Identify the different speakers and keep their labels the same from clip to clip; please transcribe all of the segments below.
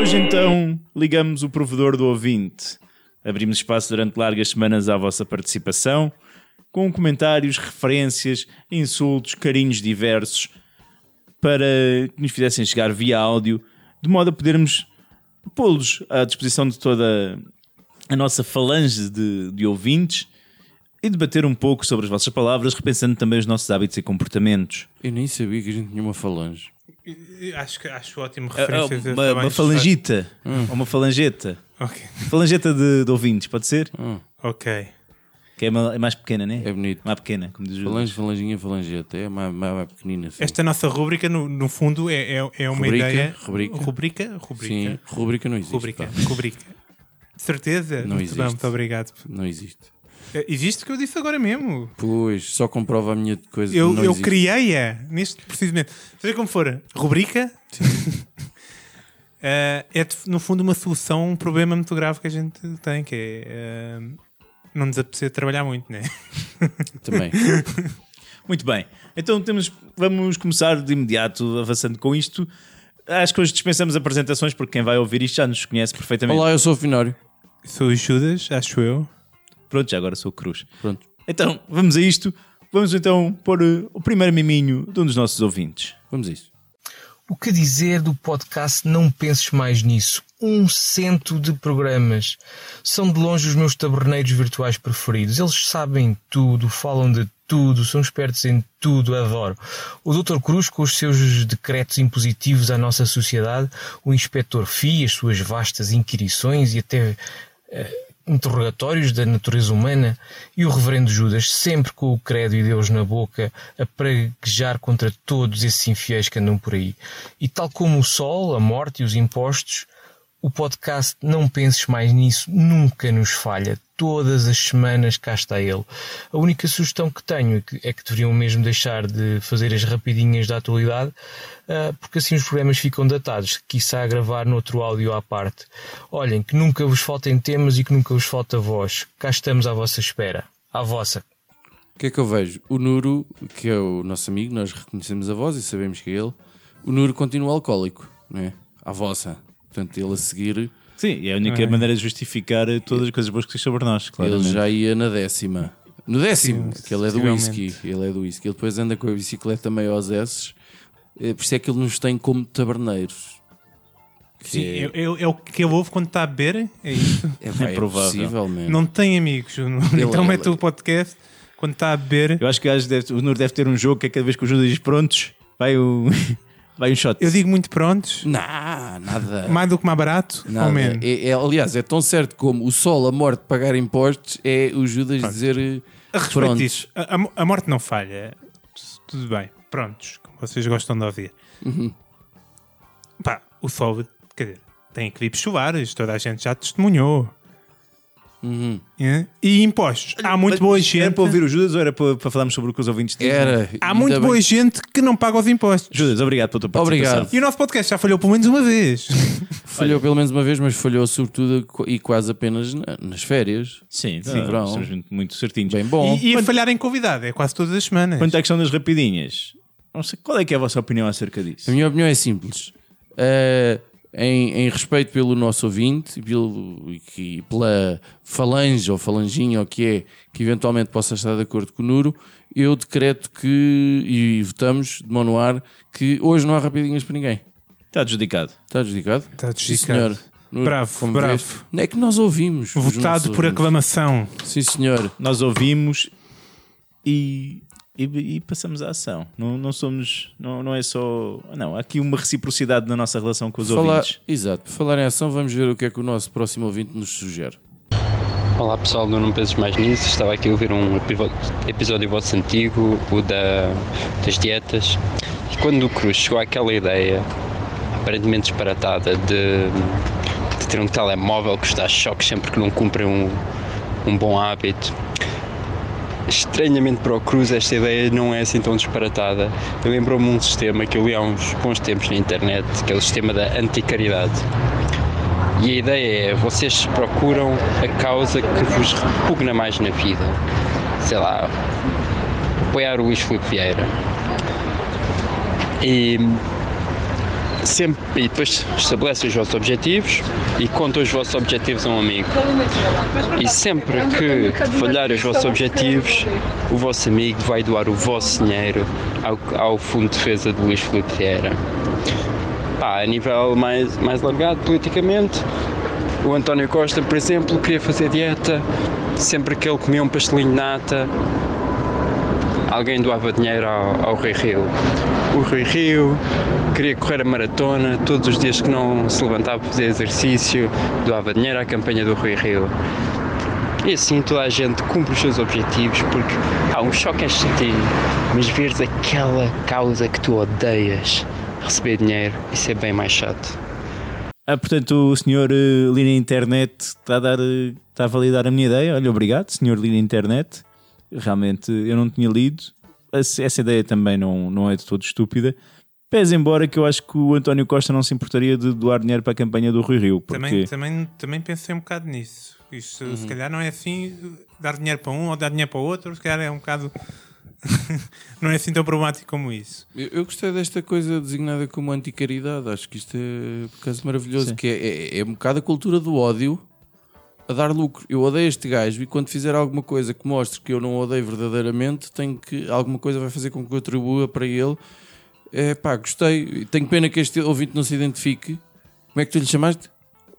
Speaker 1: Hoje então ligamos o provedor do ouvinte. Abrimos espaço durante largas semanas à vossa participação, com comentários, referências, insultos, carinhos diversos, para que nos fizessem chegar via áudio, de modo a podermos pô-los à disposição de toda a nossa falange de, de ouvintes e debater um pouco sobre as vossas palavras, repensando também os nossos hábitos e comportamentos.
Speaker 2: Eu nem sabia que a gente tinha uma falange.
Speaker 3: Acho, que- acho ótimo
Speaker 1: É, é
Speaker 3: referência. de
Speaker 1: uma, uma falangita, ou uma falangeta.
Speaker 3: de- Ok.
Speaker 1: Falangeta de, de ouvintes, pode ser?
Speaker 2: Ah,
Speaker 3: Ok.
Speaker 1: Que é, ma- é mais pequena, né?
Speaker 2: é bonito.
Speaker 1: Mais pequena, como diz o
Speaker 2: Falange, falanginha, falangeta. É mais, mais, mais pequenina. Assim.
Speaker 3: Esta nossa rúbrica, no, no fundo, é, é, é uma
Speaker 2: Rubrica,
Speaker 3: ideia.
Speaker 2: rubrica.
Speaker 3: Rubrica? Rubrica.
Speaker 2: Sim, rubrica não existe.
Speaker 3: Rubrica.
Speaker 2: pá.
Speaker 3: Rubrica. De certeza?
Speaker 2: Não
Speaker 3: muito
Speaker 2: existe.
Speaker 3: bem, muito obrigado.
Speaker 2: Não existe.
Speaker 3: Eh, Existe o que eu disse agora mesmo.
Speaker 2: Pois, só comprova a minha coisa.
Speaker 3: Eu, eu criei-a neste precisamente. Seja como for, rubrica eh, é no fundo uma solução a um problema muito grave que a gente tem, que é eh, não nos apetecer trabalhar muito, né?
Speaker 2: Também.
Speaker 1: Muito bem. Então temos, vamos começar de imediato avançando com isto. Acho que hoje dispensamos apresentações porque quem vai ouvir isto já nos conhece perfeitamente.
Speaker 2: Olá, eu sou o Finório.
Speaker 3: Sou o Judas, acho eu.
Speaker 1: Pronto, já agora sou o Cruz.
Speaker 2: Pronto.
Speaker 1: Então, vamos a isto. Vamos então pôr eh, o primeiro miminho de um dos nossos ouvintes.
Speaker 2: Vamos a isso.
Speaker 4: O que dizer do podcast Não Penses Mais Nisso? Um cento de programas. São de longe os meus taberneiros virtuais preferidos. Eles sabem tudo, falam de tudo, são espertos em tudo, adoro. O Dr. Cruz com os seus decretos impositivos à nossa sociedade, o Inspetor Fi, as suas vastas inquirições e até interrogatórios da natureza humana e o reverendo Judas sempre com o credo e Deus na boca a praguejar contra todos esses infiéis que andam por aí. E tal como o sol, a morte e os impostos, o podcast Não Penses Mais Nisso nunca nos falha. Todas as semanas cá está ele. A única sugestão que tenho é que, é que deveriam mesmo deixar de fazer as rapidinhas da atualidade, ah, porque assim os programas ficam datados, quiçá gravar noutro áudio à parte. Olhem, que nunca vos faltem temas e que nunca vos falta voz. Cá estamos à vossa espera. À vossa.
Speaker 2: O que é que eu vejo? O Nuro, que é o nosso amigo, nós reconhecemos a voz e sabemos que é ele. O Nuro continua alcoólico, não é? À vossa. Portanto, ele a seguir,
Speaker 1: Sim, é a única maneira de justificar eh, todas as coisas boas que diz sobre nós, claro.
Speaker 2: ele já ia na décima. No décimo,
Speaker 3: Sim,
Speaker 2: que ele é do whisky. Ele é do whisky. Ele depois anda com a bicicleta meio aos S. É, Por isso é que ele nos tem como taberneiros.
Speaker 3: Sim,
Speaker 2: é,
Speaker 3: é, é- é o que ele ouve quando está a beber, é isso.
Speaker 2: é, é
Speaker 1: provável.
Speaker 2: possível,
Speaker 3: não tem amigos. então
Speaker 2: ele-
Speaker 3: mete o podcast quando está a beber.
Speaker 1: Eu acho que deve- o Nur deve ter um jogo que é cada vez que o Judas diz prontos, vai, o, vai um shot.
Speaker 3: Eu digo muito prontos,
Speaker 2: Não, nada.
Speaker 3: mais do que mais barato,
Speaker 2: Nada.
Speaker 3: ou menos.
Speaker 2: É, é- aliás, é tão certo como o sol, a morte, pagar impostos, é o Judas dizer eh,
Speaker 3: A respeito
Speaker 2: pronto.
Speaker 3: disso, a, a- a morte não falha. Tudo bem, prontos, como vocês gostam de ouvir.
Speaker 2: Uhum.
Speaker 3: Pá, o sol, quer dizer, tem eclipses solares, toda a gente já testemunhou.
Speaker 2: Uhum.
Speaker 3: É? E impostos. Há muito boa
Speaker 1: Era
Speaker 3: gente.
Speaker 1: para ouvir o Judas ou era para, para falarmos sobre o que os ouvintes dizem?
Speaker 2: Era.
Speaker 3: Há muito
Speaker 2: bem-
Speaker 3: boa gente que não paga os impostos.
Speaker 1: Judas, obrigado pela tua participação.
Speaker 2: Obrigado.
Speaker 3: E o nosso podcast já falhou pelo menos uma vez.
Speaker 2: Falhou pelo menos uma vez, mas falhou sobretudo e quase apenas na- nas férias.
Speaker 1: Sim,
Speaker 2: Sim, verão.
Speaker 1: muito, certinhos.
Speaker 2: Bem bom.
Speaker 3: E, e a falhar em convidado, é quase todas as semanas.
Speaker 1: Quanto à questão das rapidinhas, não sei, qual é que é a vossa opinião acerca disso?
Speaker 2: A minha opinião é simples. Eh, em, em respeito pelo nosso ouvinte e, pelo, e pela falange ou falanginha ou que é que eventualmente possa estar de acordo com o Nuro, eu decreto que, e votamos de mão no ar, que hoje não há rapidinhas para ninguém.
Speaker 1: Está adjudicado.
Speaker 2: Está adjudicado?
Speaker 3: Está
Speaker 2: Sim,
Speaker 3: adjudicado.
Speaker 2: senhor. Nuro,
Speaker 3: Bravo, bravo.
Speaker 2: vês, Não é que nós ouvimos. os
Speaker 3: Votado por
Speaker 2: ouvintes.
Speaker 3: aclamação.
Speaker 2: Sim, senhor.
Speaker 1: Nós ouvimos e, e, e passamos à ação. Não, não somos, não, não é só. Não, há aqui uma reciprocidade na nossa relação com os
Speaker 2: Falar,
Speaker 1: ouvintes.
Speaker 2: exato. Por falar em ação, vamos ver o que é que o nosso próximo ouvinte nos sugere.
Speaker 5: Olá pessoal do Não Penses Mais Nisso, estava aqui a ouvir um episódio vosso antigo, o da, das dietas, e quando o Cruz chegou àquela ideia, aparentemente disparatada, de, de ter um telemóvel que está a choque sempre que não cumpre um, um bom hábito, estranhamente para o Cruz esta ideia não é assim tão disparatada. Lembrou-me um sistema que eu li há uns bons tempos na internet, que é o sistema da anticaridade E a ideia é, vocês procuram a causa que vos repugna mais na vida. Sei lá, apoiar o Luís Filipe Vieira. E sempre e depois estabelece os vossos objetivos e conta os vossos objetivos a um amigo. E sempre que falhar os vossos objetivos, o vosso amigo vai doar o vosso dinheiro ao, ao Fundo de Defesa de Luís Filipe Vieira. Pá, a nível mais, mais largado politicamente, o António Costa, por exemplo, queria fazer dieta, sempre que ele comia um pastelinho de nata, alguém doava dinheiro ao, ao Rui Rio. O Rui Rio queria correr a maratona, todos os dias que não se levantava para fazer exercício, doava dinheiro à campanha do Rui Rio. E assim toda a gente cumpre os seus objetivos, porque há um choque instantâneo, mas veres aquela causa que tu odeias receber dinheiro, isso é bem mais chato.
Speaker 1: Ah, portanto, o senhor uh, internet está a, dar, uh, está a validar a minha ideia. Olha, obrigado, senhor li na internet. Realmente eu não tinha lido. Essa, ideia também não, não é de todo estúpida. Pese embora que eu acho que o António Costa não se importaria de doar dinheiro para a campanha do Rui Rio. Porque...
Speaker 3: Também, também, também pensei um bocado nisso. Isto se calhar não é assim dar dinheiro para um ou dar dinheiro para o outro, se calhar é um bocado. não é assim tão problemático como isso.
Speaker 2: Eu, eu gostei desta coisa designada como anticaridade. Acho que isto é por acaso maravilhoso.
Speaker 1: Sim.
Speaker 2: Que é, é, é um bocado a cultura do ódio a dar lucro. Eu odeio este gajo e quando fizer alguma coisa que mostre que eu não o odeio verdadeiramente, tenho que alguma coisa vai fazer com que eu atribua para ele. É pá, gostei. Tenho pena que este ouvinte não se identifique. Como é que tu lhe chamaste?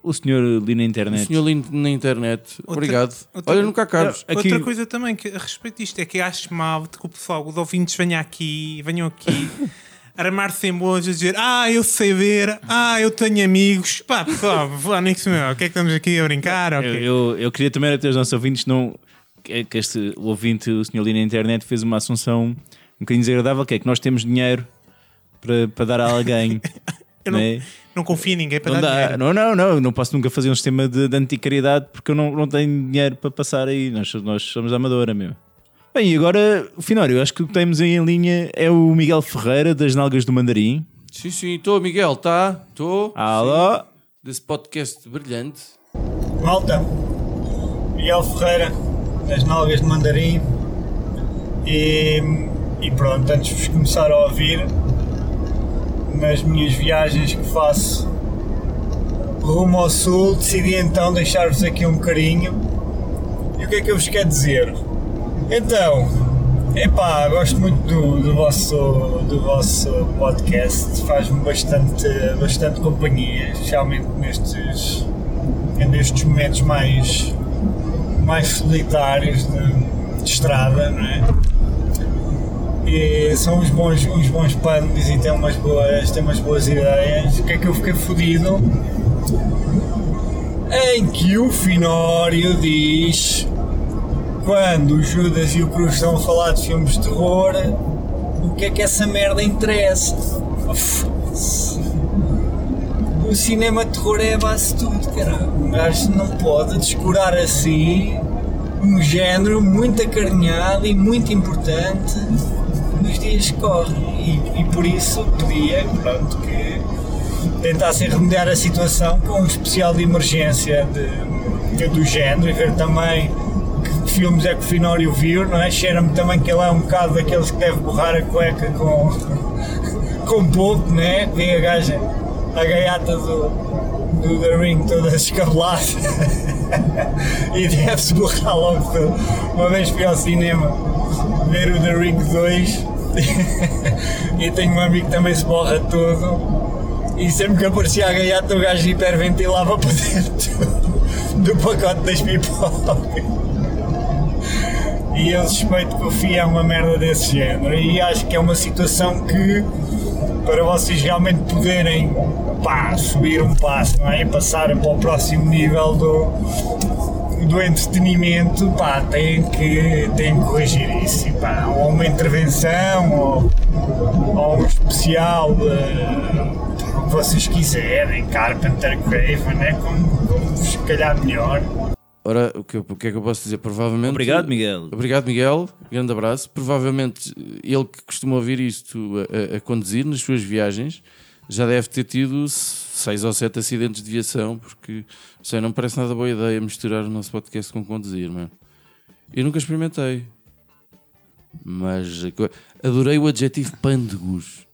Speaker 1: O senhor li na
Speaker 2: O
Speaker 1: internet.
Speaker 2: senhor lindo na internet. Obrigado.
Speaker 3: outra-
Speaker 2: Olha, nunca Carlos.
Speaker 1: Aqui-
Speaker 3: Outra coisa também que a respeito disto é que acho mal de que o pessoal, os ouvintes venham aqui, venham aqui armar-se em boas a dizer ah, eu sei ver, ah, eu tenho amigos. Pá, pessoal, nisso meu, o que é que estamos aqui a brincar?
Speaker 1: Eu,
Speaker 3: Ok.
Speaker 1: eu, eu queria também até os nossos ouvintes não. Que que este o ouvinte, o senhor ali na internet, fez uma assunção um bocadinho desagradável, que é que nós temos dinheiro para, para dar a alguém.
Speaker 3: Eu não,
Speaker 1: né?
Speaker 3: não confio em ninguém para
Speaker 1: Não,
Speaker 3: dar
Speaker 1: dá,
Speaker 3: dinheiro.
Speaker 1: não, não, não, não posso nunca fazer um sistema de, de anticaridade porque eu não, não tenho dinheiro para passar aí. Nós, nós somos da Amadora, meu. Bem, e agora, o Finório, eu acho que o que temos aí em linha é o Miguel Ferreira, das Nalgas do Mandarim.
Speaker 2: Sim, sim, estou, Miguel, tá? Estou.
Speaker 1: Alô?
Speaker 2: Desse podcast brilhante.
Speaker 6: Malta, Miguel Ferreira, das Nalgas de Mandarim. E, e pronto, antes de vos começar a ouvir, nas minhas viagens que faço rumo ao sul, decidi então deixar-vos aqui um carinho. E o que é que eu vos quero dizer? Então, epá, gosto muito do, do, vosso, do vosso podcast, faz-me bastante, bastante companhia, especialmente nestes, nestes momentos mais, mais solitários de, de estrada, não é? E são uns bons, uns bons punks e têm umas boas, têm umas boas ideias. O que é que eu fiquei fodido? Em que o Finório diz quando o Judas e o Cruz estão a falar de filmes de terror, o que é que essa merda interessa? O cinema de terror é a base de tudo, caralho. Um gajo não pode descurar assim um género muito acarinhado e muito importante nos dias que correm. E, e por isso pedia pronto, que tentassem remediar a situação com um especial de emergência de, de- do género e ver também filmes é que o Finório viu, não é? Cheira-me também que ele é um bocado daqueles que deve borrar a cueca com, com pouco, né? Vê a gaja, a gaiata do, do The Ring toda escabelada e deve-se borrar logo tudo. Uma vez fui ao cinema ver o The Ring 2 e tenho um amigo que também se borra todo e sempre que aparecia a gaiata o gajo hiperventilava para dentro do pacote das pipocas. E eu suspeito que o FI é uma merda desse género. E acho que é uma situação que, para vocês realmente poderem pá, subir um passo não é? e passarem para o próximo nível do, do entretenimento, pá, têm que, têm que corrigir isso. E, pá, ou uma intervenção, ou, ou um especial. eh, o que vocês quiserem, Carpenter, Craven, né? como, como vos calhar melhor.
Speaker 2: Ora, o que, o que é que eu posso dizer? Provavelmente.
Speaker 1: Obrigado, Miguel.
Speaker 2: Obrigado, Miguel. Grande abraço. Provavelmente ele que costuma ouvir isto a, a- conduzir nas suas viagens já deve ter tido seis ou sete acidentes de viação, porque sei, não parece nada boa ideia misturar o nosso podcast com conduzir, mano. Eu nunca experimentei. Mas adorei o adjetivo pândegos.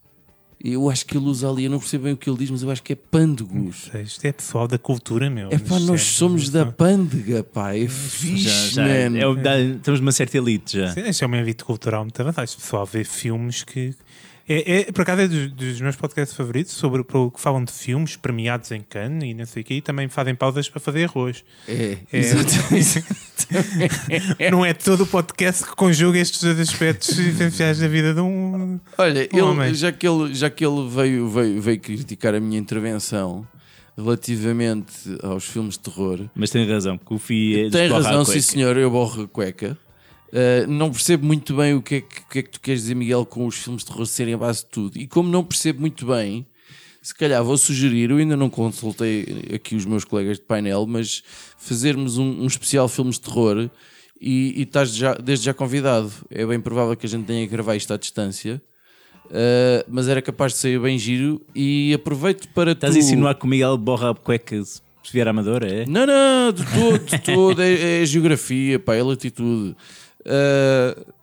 Speaker 2: Eu acho que ele usa ali, eu não percebo bem o que ele diz, mas eu acho que é pândegos.
Speaker 3: Isto é pessoal da cultura, meu.
Speaker 2: É pá, nós
Speaker 3: é-
Speaker 2: somos da pândega, pá. É fixe,
Speaker 1: Já, já,
Speaker 2: man.
Speaker 1: é o- dá- estamos numa certa elite já.
Speaker 3: Sim, Isto é uma vida cultural muito avançada. Este pessoal vê filmes que. É, é, por acaso é dos, dos meus podcasts favoritos sobre pro- que falam de filmes premiados em Cannes e não sei o quê, e também fazem pausas para fazer arroz.
Speaker 2: É,
Speaker 3: É.
Speaker 2: exatamente.
Speaker 3: Não é todo o podcast que conjuga estes dois aspectos essenciais da vida de um.
Speaker 2: Olha,
Speaker 3: Um homem.
Speaker 2: ele, já que ele, já que ele veio, veio, veio criticar a minha intervenção relativamente aos filmes de terror,
Speaker 1: Mas tem razão, que o FI é
Speaker 2: tem razão, sim senhor, eu borro a cueca. Uh, não percebo muito bem o que, é que, o que é que tu queres dizer, Miguel, com os filmes de terror serem a base de tudo. E como não percebo muito bem, se calhar vou sugerir, eu ainda não consultei aqui os meus colegas de painel, mas fazermos um, um especial filmes de terror e, e estás já, desde já convidado. É bem provável que a gente tenha que gravar isto à distância. Uh, mas era capaz de sair bem giro e aproveito para
Speaker 1: Estás
Speaker 2: tu...
Speaker 1: a insinuar que o Miguel borra a cueca se se vier amadora, é?
Speaker 2: Não, não, de todo, de todo. É, é geografia, pá, é latitude. Uh,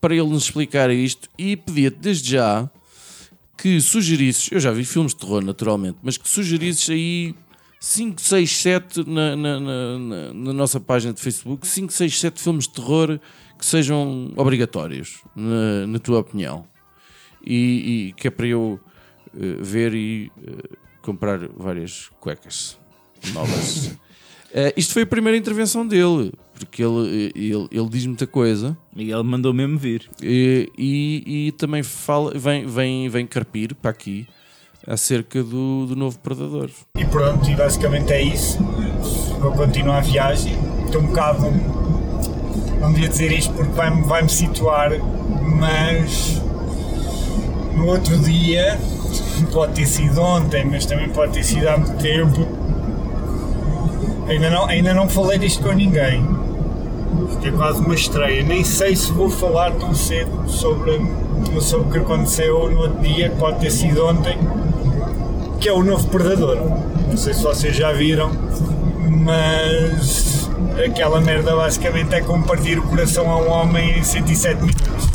Speaker 2: para ele nos explicar isto e pedia-te desde já que sugerisses, eu já vi filmes de terror naturalmente, mas que sugerisses aí 5, 6, 7 na, na, na, na- nossa página de Facebook, 5, 6, 7 filmes de terror que sejam obrigatórios, na, na tua opinião. E, e que é para eu eh, ver e eh, comprar várias cuecas novas. Eh, isto foi a primeira intervenção dele, porque ele, ele, ele diz muita coisa
Speaker 1: Miguel mandou mesmo vir.
Speaker 2: e, e, e também fala, vem, vem, vem carpir para aqui acerca do, do novo Predador.
Speaker 6: E pronto, e basicamente é isso. Vou continuar a viagem. Estou um bocado. Não devia dizer isto porque vai-me vai situar, mas no outro dia, pode ter sido ontem, mas também pode ter sido há muito tempo. Ainda não, ainda não falei disto com ninguém. É quase uma estreia. Nem sei se vou falar tão cedo sobre, sobre o que aconteceu no outro dia, que pode ter sido ontem que é o novo Predador. Não sei se vocês já viram, mas aquela merda basicamente é como partir o coração a um homem em 107 minutos.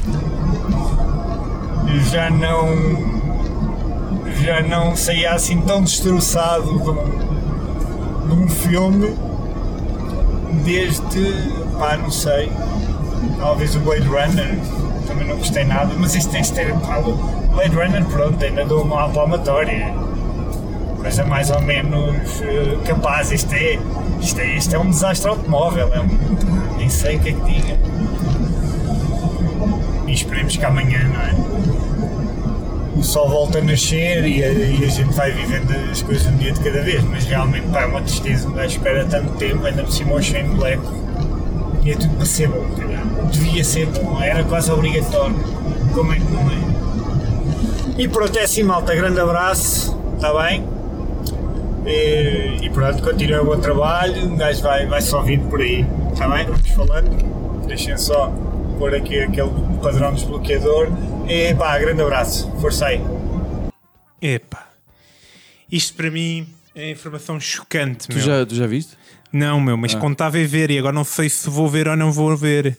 Speaker 6: Já não. Já não saía assim tão destroçado de um, de um filme desde. Pá, não sei. Talvez o Blade Runner, também não gostei nada, mas isto tem de ter. pá, Blade Runner, pronto, ainda dou uma palmatória coisa mais ou menos eh, capaz. Isto é, isto, é, isto é um desastre automóvel, é um, nem sei o que é que diga. E esperemos que amanhã, não é? O sol volta a nascer e a, e a gente vai vivendo as coisas um dia de cada vez, mas realmente pá, é uma tristeza, um gajo espera tanto tempo, ainda por cima o Shane Black. E é tudo para ser bom, caralho. Devia ser bom, era quase obrigatório. Como é que não é? E pronto, é assim, malta. Grande abraço, está bem? E, e pronto, continua o bom trabalho. Um gajo vai, vai só vindo por aí, está bem? Vamos falando. Deixem só pôr aqui aquele padrão desbloqueador. E pá, grande abraço. Força aí.
Speaker 3: Epá. Isto para mim é informação chocante,
Speaker 2: Tu
Speaker 3: meu.
Speaker 2: já, tu já viste?
Speaker 3: Não, meu,
Speaker 2: Ah.
Speaker 3: mas contava a ver e agora não sei se vou ver ou não vou ver.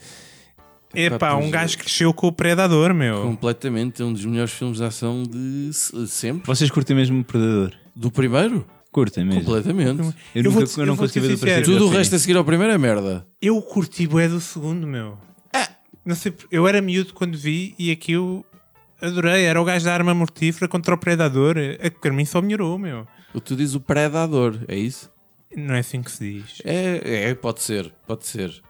Speaker 3: Epá, um
Speaker 2: é.
Speaker 3: gajo cresceu com o Predador, meu.
Speaker 2: Completamente, é um dos melhores filmes de ação de se- sempre.
Speaker 1: Vocês curtem mesmo o Predador?
Speaker 2: Do primeiro?
Speaker 1: Curtem mesmo.
Speaker 2: Completamente.
Speaker 1: Eu,
Speaker 3: Eu
Speaker 1: nunca,
Speaker 3: vou-te-
Speaker 1: eu não
Speaker 3: eu
Speaker 1: consegui ver do princípio
Speaker 2: Tudo o
Speaker 1: ao fim.
Speaker 2: resto a seguir ao primeiro é merda.
Speaker 3: Eu curti bué do segundo, meu.
Speaker 2: É.
Speaker 3: Não sei, eu era miúdo quando vi e aquilo adorei. Era o gajo da arma mortífera contra o Predador. É que para mim só melhorou, meu.
Speaker 2: Que tu dizes o predador, é isso?
Speaker 3: Não é assim que se diz.
Speaker 2: É, é pode ser, pode ser.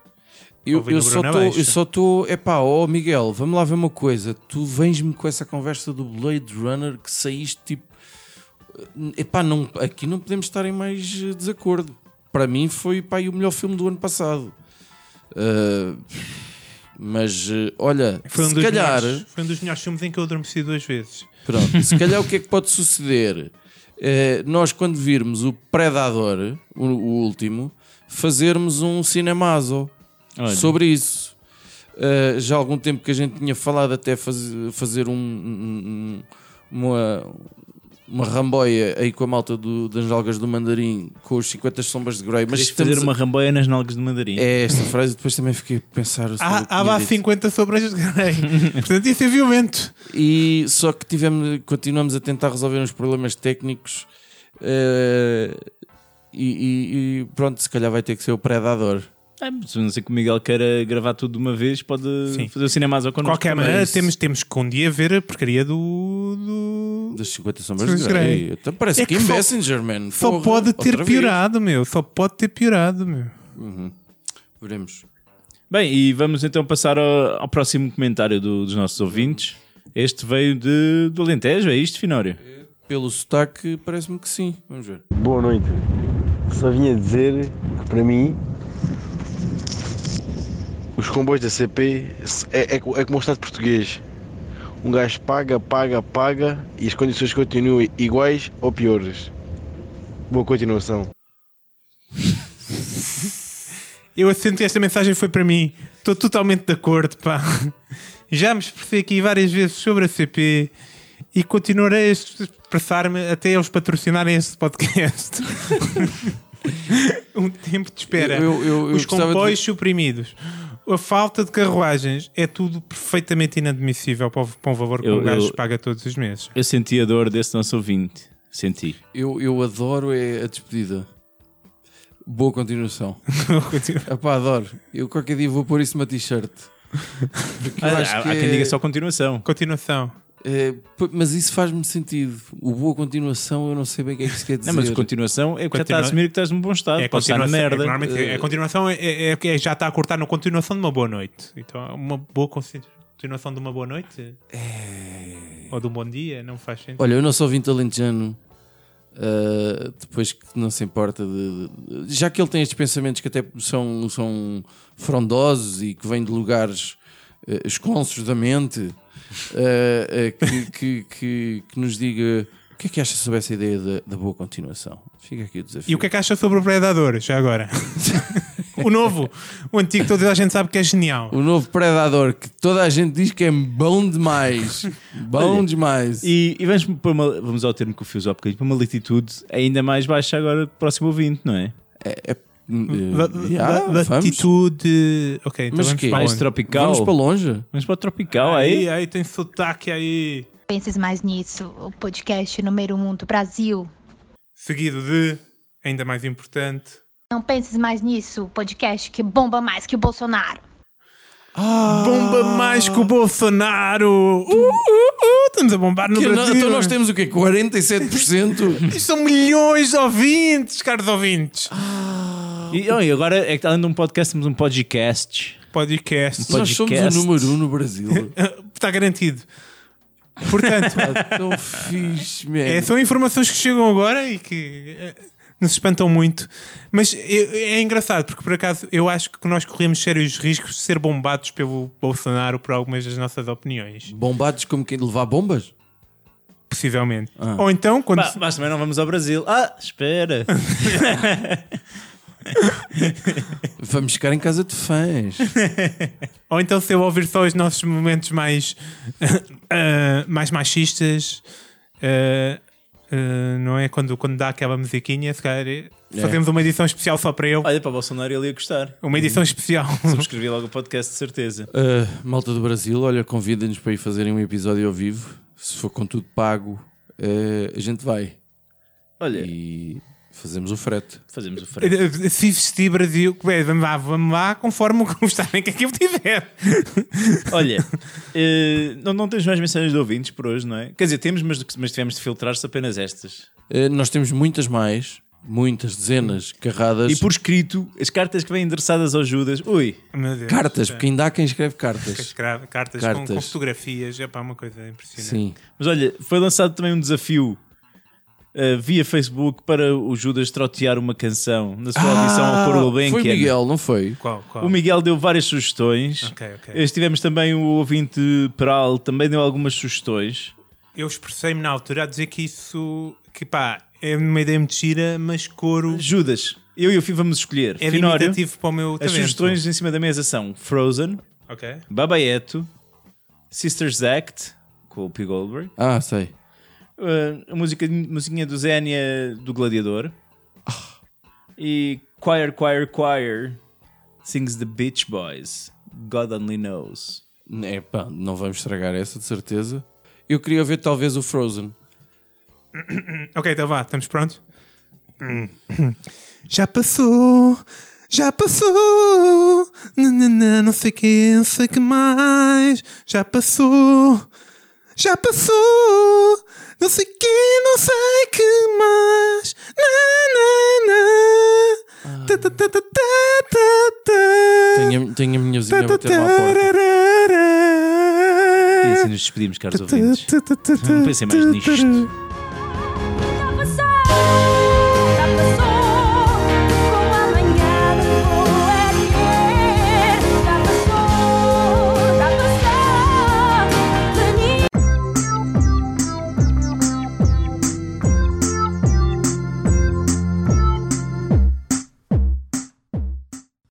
Speaker 2: Eu, eu só tô,
Speaker 3: Aleixo.
Speaker 2: eu só estou. Epá, ó Miguel, vamos lá ver uma coisa. Tu vens-me com essa conversa do Blade Runner que saíste tipo. Epá, não, aqui não podemos estar em mais eh, desacordo. Para mim foi pá, o melhor filme do ano passado. Ah, mas eh, olha,
Speaker 3: Foi um,
Speaker 2: se calhar.
Speaker 3: melhores, foi um dos melhores filmes em que eu adormeci duas vezes.
Speaker 2: Pronto, se calhar o que é que pode suceder? Eh, nós, quando virmos o Predador, o, o último, fazermos um cinemazo
Speaker 1: Olha.
Speaker 2: sobre isso. Eh, já há algum tempo que a gente tinha falado até faz- fazer um, um- um- uma, uma ramboia aí com a malta do, das nalgas do mandarim com os 50 sombras de Grey, mas
Speaker 1: fazer
Speaker 2: a-
Speaker 1: uma ramboia nas nalgas de mandarim.
Speaker 2: É esta frase, depois também fiquei a pensar que
Speaker 3: Há, há
Speaker 2: tinha
Speaker 3: lá
Speaker 2: dito.
Speaker 3: 50 sobras de Grey. Portanto, isso é violento.
Speaker 2: E só que tivemos, continuamos a tentar resolver uns problemas técnicos eh, e, e- e pronto, se calhar vai ter que ser o Predador.
Speaker 1: É, se não sei que o Miguel queira gravar tudo de uma vez, pode
Speaker 3: Sim.
Speaker 1: fazer o cinema
Speaker 3: De
Speaker 1: connosco.
Speaker 3: qualquer maneira,
Speaker 1: Isso.
Speaker 3: temos, temos que um dia ver a porcaria do. do...
Speaker 2: Das 50 sombras de Grey.
Speaker 3: Grey.
Speaker 2: Então parece
Speaker 3: É
Speaker 2: que
Speaker 3: que só-
Speaker 2: Messenger, man.
Speaker 3: Só
Speaker 2: Porra,
Speaker 3: pode ter
Speaker 2: outra vez.
Speaker 3: piorado, meu. Só pode ter piorado, meu.
Speaker 2: Veremos.
Speaker 1: Bem, e vamos então passar ao, ao próximo comentário do- dos nossos ouvintes. Este veio de, do Alentejo, é isto, Finório?
Speaker 2: Pelo sotaque, parece-me que sim. Vamos ver.
Speaker 7: Boa noite. Só vinha dizer que para mim os comboios da CP é, é, é como o Estado português. Um gajo paga, paga, paga e as condições continuam iguais ou piores. Boa continuação.
Speaker 3: Eu assento que esta mensagem foi para mim. Estou totalmente de acordo, pá. Já me expressei aqui várias vezes sobre a CP e continuarei a expressar-me até eles patrocinarem este podcast. um tempo de espera.
Speaker 2: Eu- eu- eu
Speaker 3: Os
Speaker 2: de
Speaker 3: comboios
Speaker 2: ver-
Speaker 3: suprimidos. A falta de carruagens é tudo perfeitamente inadmissível para para um valor que
Speaker 1: Eu-
Speaker 3: um gajo
Speaker 1: eu-
Speaker 3: paga todos os meses.
Speaker 1: Eu senti a dor desse nosso ouvinte. Senti.
Speaker 2: Eu, eu adoro é a despedida. Boa continuação. Epá, adoro. Eu qualquer dia vou pôr isso numa t-shirt.
Speaker 1: Ah,
Speaker 2: acho
Speaker 1: há,
Speaker 2: que
Speaker 1: há quem
Speaker 2: é-
Speaker 1: diga só continuação.
Speaker 3: Continuação.
Speaker 2: É, p- mas isso faz-me sentido. O boa continuação, eu não sei bem o que é que isso quer dizer.
Speaker 1: Não, mas a continuação é porque já está a assumir que estás num bom estado.
Speaker 3: É,
Speaker 1: Pode estar na
Speaker 3: continuação,
Speaker 1: merda.
Speaker 3: é, é- a continuação é, é- é- já está a cortar na continuação de uma boa noite. Então, uma boa continuação de uma boa noite ou de um bom dia não faz sentido.
Speaker 2: Olha, eu não sou ouvinte alentejano. ah, depois que não se importa de, de- Já que ele tem estes pensamentos que até são, são frondosos e que vêm de lugares uh, esconsos da mente, ah, ah, que, que, que, que nos diga o que é que acha sobre essa ideia da, da boa continuação. Fica aqui o desafio.
Speaker 3: E o que é que acha sobre o Predador, já agora? o novo, o antigo, toda a gente sabe que é genial.
Speaker 2: O novo Predador, que toda a gente diz que é bom demais. Bom
Speaker 1: Olha,
Speaker 2: demais.
Speaker 1: E, e vamos, para uma, vamos ao termo que eu fiz há bocadinho, para uma latitude ainda mais baixa agora, próximo ouvinte, não é?
Speaker 2: É, é, Yeah, vamos.
Speaker 3: Latitude. Ok, então
Speaker 2: Mas
Speaker 3: vamos para
Speaker 1: Mais tropical.
Speaker 2: Vamos para longe.
Speaker 1: Vamos para o tropical aí.
Speaker 3: Aí, aí tem sotaque aí.
Speaker 8: Penses mais nisso, o podcast número um do Brasil.
Speaker 3: Seguido de, ainda mais importante,
Speaker 8: Não penses mais nisso, o podcast que bomba mais que o Bolsonaro.
Speaker 3: bomba mais que o Bolsonaro. Uh, uh, uh, estamos a bombar no
Speaker 2: Que não-
Speaker 3: Brasil.
Speaker 2: então nós temos o quê? 47%?
Speaker 3: Isto São milhões de ouvintes, caros ouvintes.
Speaker 1: E, oh, e agora é que além de um podcast, temos um podcast.
Speaker 3: Podcast.
Speaker 1: Um
Speaker 2: nós somos o
Speaker 1: podcast.
Speaker 2: número um no Brasil.
Speaker 3: Está garantido. Portanto,
Speaker 2: Pá, Tão fixe,
Speaker 3: é, são informações que chegam agora e que eh, nos espantam muito. Mas é, é engraçado, porque por acaso eu acho que nós corremos sérios riscos de ser bombados pelo Bolsonaro por algumas das nossas opiniões.
Speaker 2: Bombados como quem levar bombas?
Speaker 3: Possivelmente.
Speaker 2: Ah.
Speaker 3: Ou então, quando.
Speaker 1: Bah, mas também não vamos ao Brasil. Ah, espera.
Speaker 2: Vamos ficar em casa de fãs.
Speaker 3: Ou então se eu ouvir só os nossos momentos mais ah, mais machistas, ah, ah, não é? Quando, quando dá aquela musiquinha, se calhar eh, fazemos uma edição especial só para eu.
Speaker 1: Olha, para o Bolsonaro ele ia gostar.
Speaker 3: Uma edição especial.
Speaker 1: Subscrevi logo o podcast, de certeza.
Speaker 2: Uh, malta do Brasil, olha, convida-nos para ir fazerem um episódio ao vivo. Se for com tudo pago, uh, a gente vai.
Speaker 1: Olha,
Speaker 2: E fazemos o frete.
Speaker 1: fazemos o frete.
Speaker 3: Eh, Se existir Brasil, bem, vamos lá, vamos lá conforme o gostarem que aquilo tiver.
Speaker 1: Olha, eh, não, não temos mais mensagens de ouvintes por hoje, não é? Quer dizer, temos, mas, mas tivemos de filtrar-se apenas estas.
Speaker 2: Uh, nós temos muitas mais, muitas dezenas, carradas.
Speaker 1: E por escrito, as cartas que vêm endereçadas ao Judas. Ui,
Speaker 3: Meu Deus.
Speaker 2: Cartas, porque ainda há quem escreve cartas.
Speaker 3: Escreve cartas, Com,
Speaker 2: Cartas.
Speaker 3: com fotografias, é pá, uma coisa impressionante.
Speaker 2: Sim.
Speaker 1: Mas olha, foi lançado também um desafio eh, via Facebook para o Judas trotear uma canção na sua audição ao Coro
Speaker 2: foi o. Miguel, não foi?
Speaker 3: Qual? qual?
Speaker 1: O Miguel deu várias sugestões.
Speaker 3: Ok, ok.
Speaker 1: Eh, Tivemos também o ouvinte Peral, também deu algumas sugestões.
Speaker 3: Eu expressei-me na altura a dizer que isso, que pá, é uma ideia muito gira, mas coro
Speaker 1: Judas, eu e o Fih vamos escolher.
Speaker 3: é
Speaker 1: Finório,
Speaker 3: limitativo para o meu
Speaker 1: as
Speaker 3: talento.
Speaker 1: sugestões em cima da mesa são Frozen,
Speaker 3: Ok.
Speaker 1: Babaeto, Sisters Act, com o P. Goldberg,
Speaker 2: Ah, sei.
Speaker 1: Uh, a música, musiquinha do Zénia do Gladiador. E Choir, Choir, Choir sings the Beach Boys. God only knows.
Speaker 2: É pá, não vamos estragar essa de certeza. Eu queria ver talvez o Frozen.
Speaker 3: Ok, então vá, estamos prontos? Já passou, já passou. Nanana, não sei que, não sei que mais. Já passou, já passou. Não sei que, não sei que mais. Ta, ta, ta.
Speaker 2: Tenho, a- tenho a minha vizinha a bater-me à porta.
Speaker 1: E assim nos despedimos, caros ouvintes. Não pensem mais nisto.